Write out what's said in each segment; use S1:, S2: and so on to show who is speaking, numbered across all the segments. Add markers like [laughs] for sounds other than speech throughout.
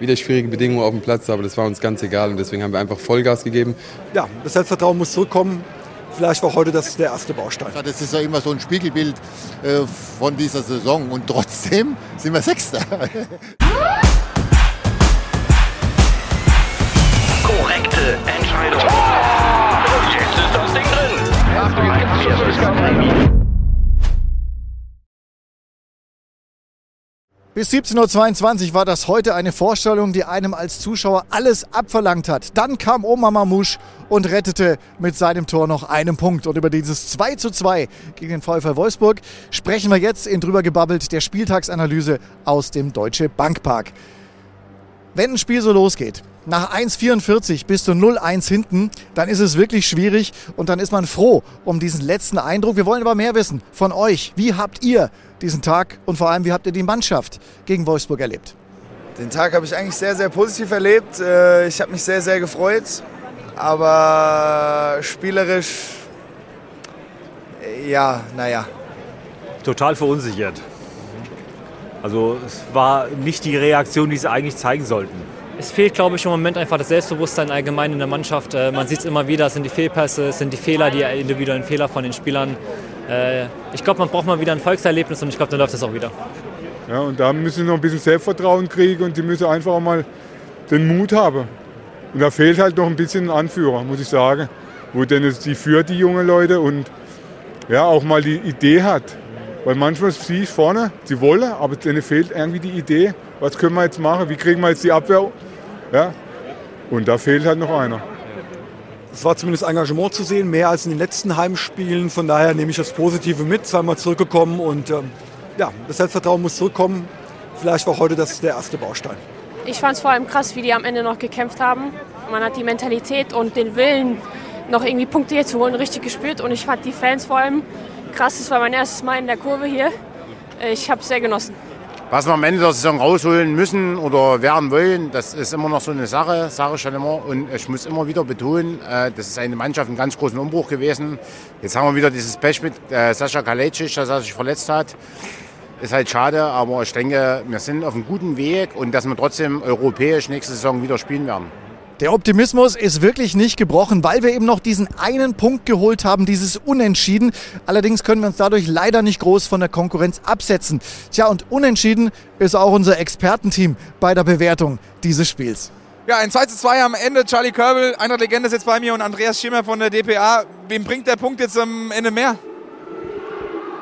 S1: wieder schwierige Bedingungen auf dem Platz, aber das war uns ganz egal und deswegen haben wir einfach Vollgas gegeben.
S2: Ja, das Selbstvertrauen muss zurückkommen. Vielleicht war heute das der erste Baustein.
S3: Das ist ja immer so ein Spiegelbild äh, von dieser Saison und trotzdem sind wir Sechster.
S4: Korrekte Entscheidung.
S5: Bis 17.22 Uhr war das heute eine Vorstellung, die einem als Zuschauer alles abverlangt hat. Dann kam Oma Mamouche und rettete mit seinem Tor noch einen Punkt. Und über dieses 2 zu 2 gegen den VfL Wolfsburg sprechen wir jetzt in drüber gebabbelt der Spieltagsanalyse aus dem Deutsche Bankpark. Wenn ein Spiel so losgeht, nach 1,44 bis zu 0-1 hinten, dann ist es wirklich schwierig und dann ist man froh um diesen letzten Eindruck. Wir wollen aber mehr wissen von euch. Wie habt ihr diesen Tag und vor allem, wie habt ihr die Mannschaft gegen Wolfsburg erlebt?
S6: Den Tag habe ich eigentlich sehr, sehr positiv erlebt. Äh, ich habe mich sehr, sehr gefreut. Aber spielerisch, ja, naja.
S7: Total verunsichert. Also es war nicht die Reaktion, die sie eigentlich zeigen sollten.
S8: Es fehlt, glaube ich, im Moment einfach das Selbstbewusstsein allgemein in der Mannschaft. Äh, man sieht es immer wieder, es sind die Fehlpässe, es sind die Fehler, die individuellen Fehler von den Spielern. Äh, ich glaube, man braucht mal wieder ein Volkserlebnis und ich glaube, dann läuft das auch wieder.
S9: Ja, und da müssen sie noch ein bisschen Selbstvertrauen kriegen und sie müssen einfach auch mal den Mut haben. Und da fehlt halt noch ein bisschen ein Anführer, muss ich sagen, wo denn die führt, die jungen Leute und ja, auch mal die Idee hat. Weil manchmal sie vorne, sie wollen, aber denen fehlt irgendwie die Idee, was können wir jetzt machen, wie kriegen wir jetzt die Abwehr. Ja? Und da fehlt halt noch einer.
S2: Es war zumindest Engagement zu sehen, mehr als in den letzten Heimspielen. Von daher nehme ich das Positive mit, zweimal zurückgekommen und ähm, ja, das Selbstvertrauen muss zurückkommen. Vielleicht war heute das der erste Baustein.
S10: Ich fand es vor allem krass, wie die am Ende noch gekämpft haben. Man hat die Mentalität und den Willen, noch irgendwie Punkte hier zu holen, richtig gespürt. Und ich fand die Fans vor allem krass. Es war mein erstes Mal in der Kurve hier. Ich habe es sehr genossen.
S11: Was wir am Ende der Saison rausholen müssen oder werden wollen, das ist immer noch so eine Sache, sage ich schon immer. Und ich muss immer wieder betonen, äh, das ist eine Mannschaft einen ganz großen Umbruch gewesen. Jetzt haben wir wieder dieses Pech mit äh, Sascha Kalecic, dass er sich verletzt hat. Ist halt schade, aber ich denke, wir sind auf einem guten Weg und dass wir trotzdem europäisch nächste Saison wieder spielen werden.
S5: Der Optimismus ist wirklich nicht gebrochen, weil wir eben noch diesen einen Punkt geholt haben, dieses Unentschieden. Allerdings können wir uns dadurch leider nicht groß von der Konkurrenz absetzen. Tja, und Unentschieden ist auch unser Expertenteam bei der Bewertung dieses Spiels.
S12: Ja, ein 2 zu 2 am Ende. Charlie Körbel, einer Legende, ist jetzt bei mir und Andreas Schimmer von der DPA. Wem bringt der Punkt jetzt am Ende mehr?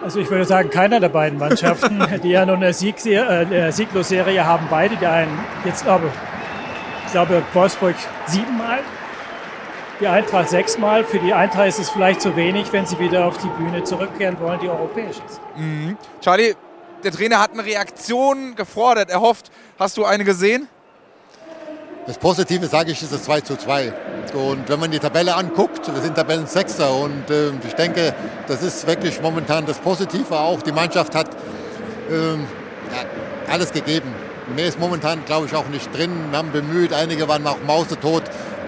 S13: Also ich würde sagen, keiner der beiden Mannschaften, [laughs] die ja nun eine, Sieg äh, Sieglosserie haben, beide, die einen jetzt glaube ich glaube, Wolfsburg siebenmal, die Eintracht sechsmal. Für die Eintracht ist es vielleicht zu wenig, wenn sie wieder auf die Bühne zurückkehren wollen, die europäisch ist.
S12: Mhm. Charlie, der Trainer hat eine Reaktion gefordert, erhofft. Hast du eine gesehen?
S3: Das Positive, sage ich, ist das 2 zu 2. Und wenn man die Tabelle anguckt, wir sind Tabellensechster und äh, ich denke, das ist wirklich momentan das Positive auch. Die Mannschaft hat äh, ja, alles gegeben. Mehr ist momentan, glaube ich, auch nicht drin. Wir haben bemüht, einige waren auch mausetot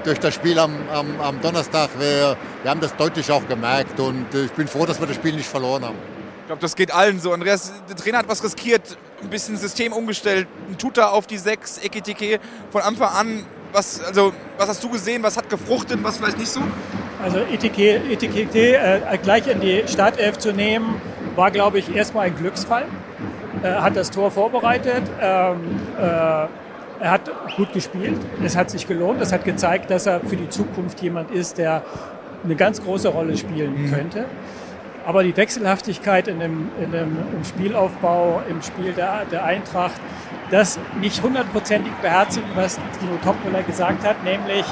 S3: durch das Spiel am, am, am Donnerstag. Wir, wir, haben das deutlich auch gemerkt und äh, ich bin froh, dass wir das Spiel nicht verloren haben.
S12: Ich glaube, das geht allen so. Andreas, der Trainer hat was riskiert, ein bisschen System umgestellt, ein Tuta auf die 6, Ekitike von Anfang an. Was, also, was hast du gesehen, was hat gefruchtet, was vielleicht nicht so?
S13: Also Etikette äh, gleich in die Startelf zu nehmen, war, glaube ich, erstmal ein Glücksfall. Er äh, hat das Tor vorbereitet. Ähm, äh, er hat gut gespielt. Es hat sich gelohnt. Es hat gezeigt, dass er für die Zukunft jemand ist, der eine ganz große Rolle spielen mhm. könnte. Aber die Wechselhaftigkeit in dem, in dem im Spielaufbau, im Spiel der, der Eintracht, das nicht hundertprozentig beherzigen, was Dino Topmüller gesagt hat, nämlich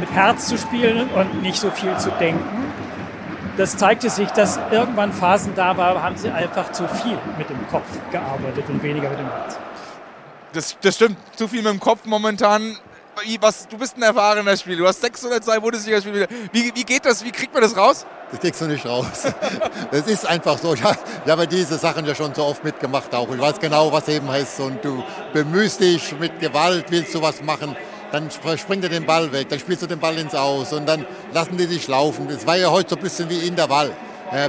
S13: mit Herz zu spielen und nicht so viel zu denken das zeigte sich, dass irgendwann Phasen da waren, haben sie einfach zu viel mit dem Kopf gearbeitet und weniger mit dem Herz.
S12: Das, das stimmt, zu viel mit dem Kopf momentan. Was, du bist ein erfahrener Spieler, du hast 602 Bundesligaspiele. Wie, wie geht das, wie kriegt man das raus?
S3: Das kriegst du nicht raus. [laughs] Das ist einfach so. Ich habe diese Sachen ja schon so oft mitgemacht auch. Ich weiß genau, was eben heißt. Und du bemühst dich mit Gewalt, willst du was machen dann springt er den Ball weg, dann spielst du den Ball ins Aus und dann lassen die sich laufen. Das war ja heute so ein bisschen wie in der Wall.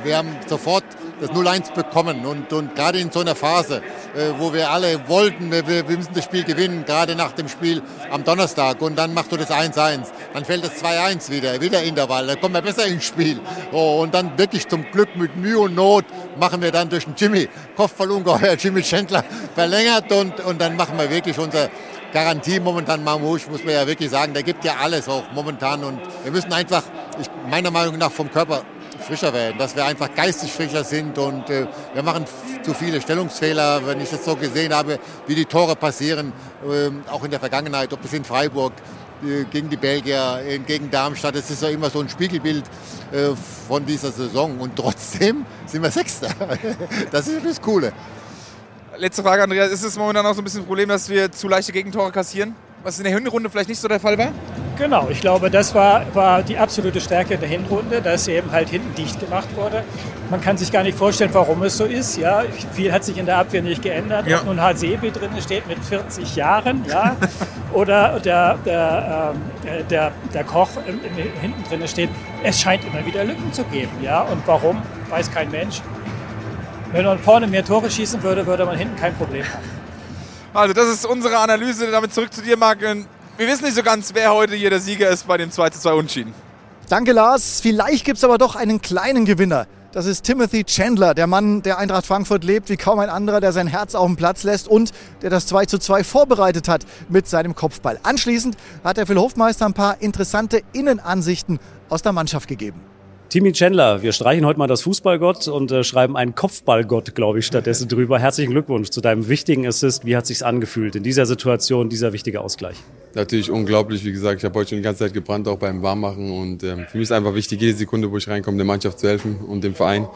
S3: Wir haben sofort das 0-1 bekommen. Und, und gerade in so einer Phase, äh, wo wir alle wollten, wir, müssen das Spiel gewinnen, gerade nach dem Spiel am Donnerstag. Und dann machst du das 1-1. Dann fällt das 2-1 wieder, wieder Intervall. Dann kommen wir besser ins Spiel. Oh, und dann wirklich zum Glück mit Mühe und Not machen wir dann durch den Jimmy, Kopfballungeheuer Jimmy Chandler verlängert. Und, und dann machen wir wirklich unser Garantie momentan Mamouche, muss man ja wirklich sagen, der gibt ja alles auch momentan und wir müssen einfach, ich, meiner Meinung nach, vom Körper frischer werden, dass wir einfach geistig frischer sind und äh, wir machen zu viele Stellungsfehler, wenn ich das so gesehen habe, wie die Tore passieren, äh, auch in der Vergangenheit, ob es in Freiburg äh, gegen die Belgier, äh, gegen Darmstadt, das ist ja immer so ein Spiegelbild äh, von dieser Saison und trotzdem sind wir Sechster. [laughs] das ist das Coole.
S12: Letzte Frage, Andreas. Ist es momentan auch so ein bisschen ein Problem, dass wir zu leichte Gegentore kassieren? Was in der Hinrunde vielleicht nicht so der Fall war?
S13: Genau, ich glaube, das war, war die absolute Stärke in der Hinrunde, dass eben halt hinten dicht gemacht wurde. Man kann sich gar nicht vorstellen, warum es so ist. Ja, viel hat sich in der Abwehr nicht geändert. Ja. Ob nun Hasebi drin steht mit 40 Jahren, ja, [laughs] oder der, der, äh, der, der Koch im, im, hinten drin steht. Es scheint immer wieder Lücken zu geben. Ja, und warum, weiß kein Mensch. Wenn man vorne mehr Tore schießen würde, würde man hinten kein Problem haben.
S12: Also das ist unsere Analyse. Damit zurück zu dir, Marc. Wir wissen nicht so ganz, wer heute hier der Sieger ist bei dem 2 2 Unschieden.
S5: Danke, Lars. Vielleicht gibt es aber doch einen kleinen Gewinner. Das ist Timothy Chandler, der Mann, der Eintracht Frankfurt lebt wie kaum ein anderer, der sein Herz auf den Platz lässt und der das 2 zu 2 vorbereitet hat mit seinem Kopfball. Anschließend hat der Phil Hofmeister ein paar interessante Innenansichten aus der Mannschaft gegeben.
S14: Timmy Chandler, wir streichen heute mal das Fußballgott und äh, schreiben einen Kopfballgott, glaube ich, stattdessen [laughs] drüber. Herzlichen Glückwunsch zu deinem wichtigen Assist. Wie hat sich's angefühlt in dieser Situation, dieser wichtige Ausgleich?
S1: Natürlich unglaublich, wie gesagt, ich habe heute schon die ganze Zeit gebrannt, auch beim Warmmachen und ähm, für mich ist einfach wichtig, jede Sekunde, wo ich reinkomme, der Mannschaft zu helfen und dem Verein.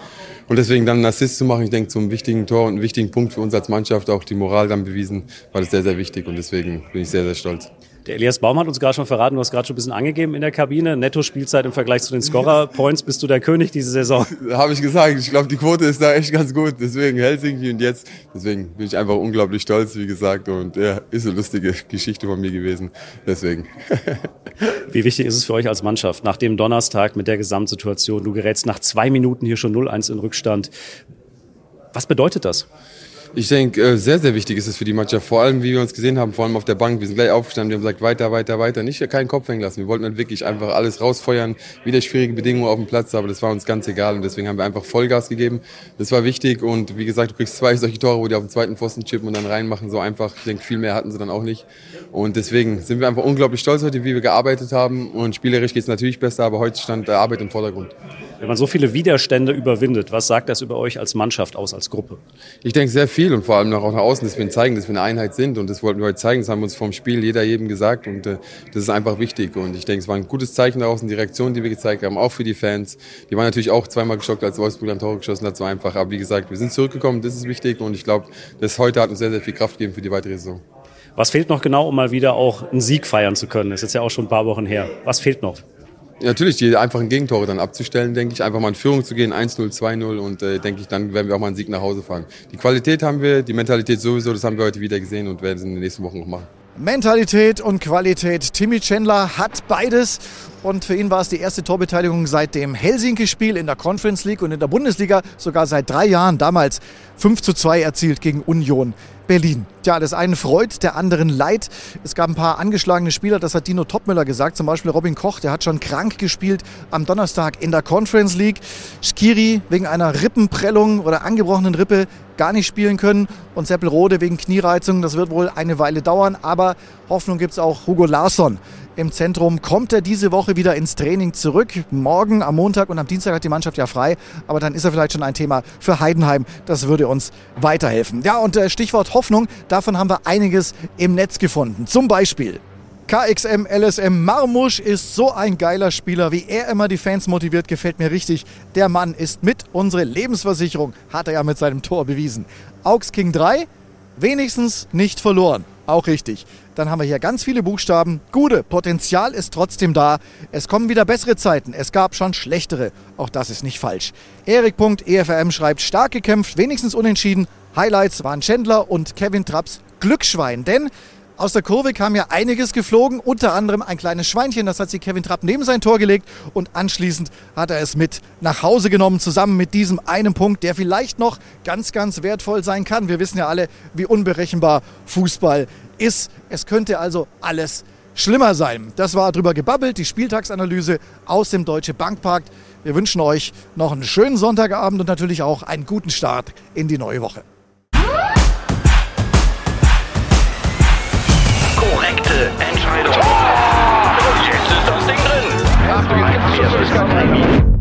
S1: Und deswegen dann einen Assist zu machen, ich denke, zum wichtigen Tor und einen wichtigen Punkt für uns als Mannschaft, auch die Moral dann bewiesen, war das sehr, sehr wichtig und deswegen bin ich sehr, sehr stolz.
S14: Der Elias Baum hat uns gerade schon verraten, du hast gerade schon ein bisschen angegeben in der Kabine. Netto-Spielzeit im Vergleich zu den Scorer-Points bist du der König diese Saison. [laughs]
S1: Habe ich gesagt. Ich glaube, die Quote ist da echt ganz gut. Deswegen Helsinki und jetzt. Deswegen bin ich einfach unglaublich stolz, wie gesagt. Und ja, ist eine lustige Geschichte von mir gewesen. Deswegen. [laughs]
S14: Wie wichtig ist es für euch als Mannschaft nach dem Donnerstag mit der Gesamtsituation? Du gerätst nach zwei Minuten hier schon 0-1 in Rückstand. Was bedeutet das?
S1: Ich denke, äh, sehr, sehr wichtig ist es für die Mannschaft. Vor allem, wie wir uns gesehen haben, vor allem auf der Bank. Wir sind gleich aufgestanden, wir haben gesagt, weiter, weiter, weiter. Nicht keinen Kopf hängen lassen. Wir wollten dann wirklich einfach alles rausfeuern. Wieder schwierige Bedingungen auf dem Platz, aber das war uns ganz egal. Und deswegen haben wir einfach Vollgas gegeben. Das war wichtig. Und wie gesagt, du kriegst zwei solche Tore, wo die auf den zweiten Pfosten chippen und dann reinmachen. So einfach. Ich denke, viel mehr hatten sie dann auch nicht. Und deswegen sind wir einfach unglaublich stolz heute, wie wir gearbeitet haben. Und spielerisch geht es natürlich besser, aber heute stand der Arbeit im Vordergrund.
S14: Wenn man so viele Widerstände überwindet, was sagt das über euch als Mannschaft aus, als Gruppe?
S1: Ich denke sehr viel und vor allem auch nach außen, dass wir zeigen, dass wir eine Einheit sind und das wollten wir heute zeigen. Das haben wir uns vom Spiel jeder jedem gesagt und äh, das ist einfach wichtig und ich denke, es war ein gutes Zeichen daraus und die Reaktion, die wir gezeigt haben, auch für die Fans. Die waren natürlich auch zweimal geschockt, als Wolfsburg ein Tor geschossen hat, so einfach. Aber wie gesagt, wir sind zurückgekommen, das ist wichtig und ich glaube, das heute hat uns sehr, sehr viel Kraft gegeben für die weitere Saison.
S14: Was fehlt noch genau, um mal wieder auch einen Sieg feiern zu können? Das ist jetzt ja auch schon ein paar Wochen her. Was fehlt noch?
S1: Natürlich, die einfachen Gegentore dann abzustellen, denke ich, einfach mal in Führung zu gehen, 1-0, 2-0 und äh, denke ich, dann werden wir auch mal einen Sieg nach Hause fahren. Die Qualität haben wir, die Mentalität sowieso, das haben wir heute wieder gesehen und werden es in den nächsten Wochen noch machen.
S5: Mentalität und Qualität. Timmy Chandler hat beides und für ihn war es die erste Torbeteiligung seit dem Helsinki-Spiel in der Conference League und in der Bundesliga sogar seit drei Jahren. Damals 5 zu 2 erzielt gegen Union Berlin. Tja, das einen freut, der anderen leid. Es gab ein paar angeschlagene Spieler, das hat Dino Topmüller gesagt. Zum Beispiel Robin Koch, der hat schon krank gespielt am Donnerstag in der Conference League. Skiri wegen einer Rippenprellung oder angebrochenen Rippe gar nicht spielen können. Und Seppelrode wegen Kniereizung. Das wird wohl eine Weile dauern, aber Hoffnung gibt es auch Hugo Larsson im Zentrum. Kommt er diese Woche wieder ins Training zurück? Morgen, am Montag und am Dienstag hat die Mannschaft ja frei. Aber dann ist er vielleicht schon ein Thema für Heidenheim. Das würde uns weiterhelfen. Ja, und äh, Stichwort Hoffnung, davon haben wir einiges im Netz gefunden. Zum Beispiel. KXM LSM Marmusch ist so ein geiler Spieler, wie er immer die Fans motiviert, gefällt mir richtig. Der Mann ist mit unsere Lebensversicherung, hat er ja mit seinem Tor bewiesen. Augs King 3, wenigstens nicht verloren. Auch richtig. Dann haben wir hier ganz viele Buchstaben. Gute, Potenzial ist trotzdem da. Es kommen wieder bessere Zeiten. Es gab schon schlechtere. Auch das ist nicht falsch. Erik.efrm schreibt, stark gekämpft, wenigstens unentschieden. Highlights waren Chandler und Kevin Trapps Glücksschwein. Denn Aus der Kurve kam ja einiges geflogen, unter anderem ein kleines Schweinchen, das hat sich Kevin Trapp neben sein Tor gelegt und anschließend hat er es mit nach Hause genommen, zusammen mit diesem einen Punkt, der vielleicht noch ganz, ganz wertvoll sein kann. Wir wissen ja alle, wie unberechenbar Fußball ist. Es könnte also alles schlimmer sein. Das war drüber gebabbelt, die Spieltagsanalyse aus dem Deutsche Bankpark. Wir wünschen euch noch einen schönen Sonntagabend und natürlich auch einen guten Start in die neue Woche.
S4: Entscheidung. Tor! Jetzt ist das Ding drin. Achtung, jetzt gibt's schon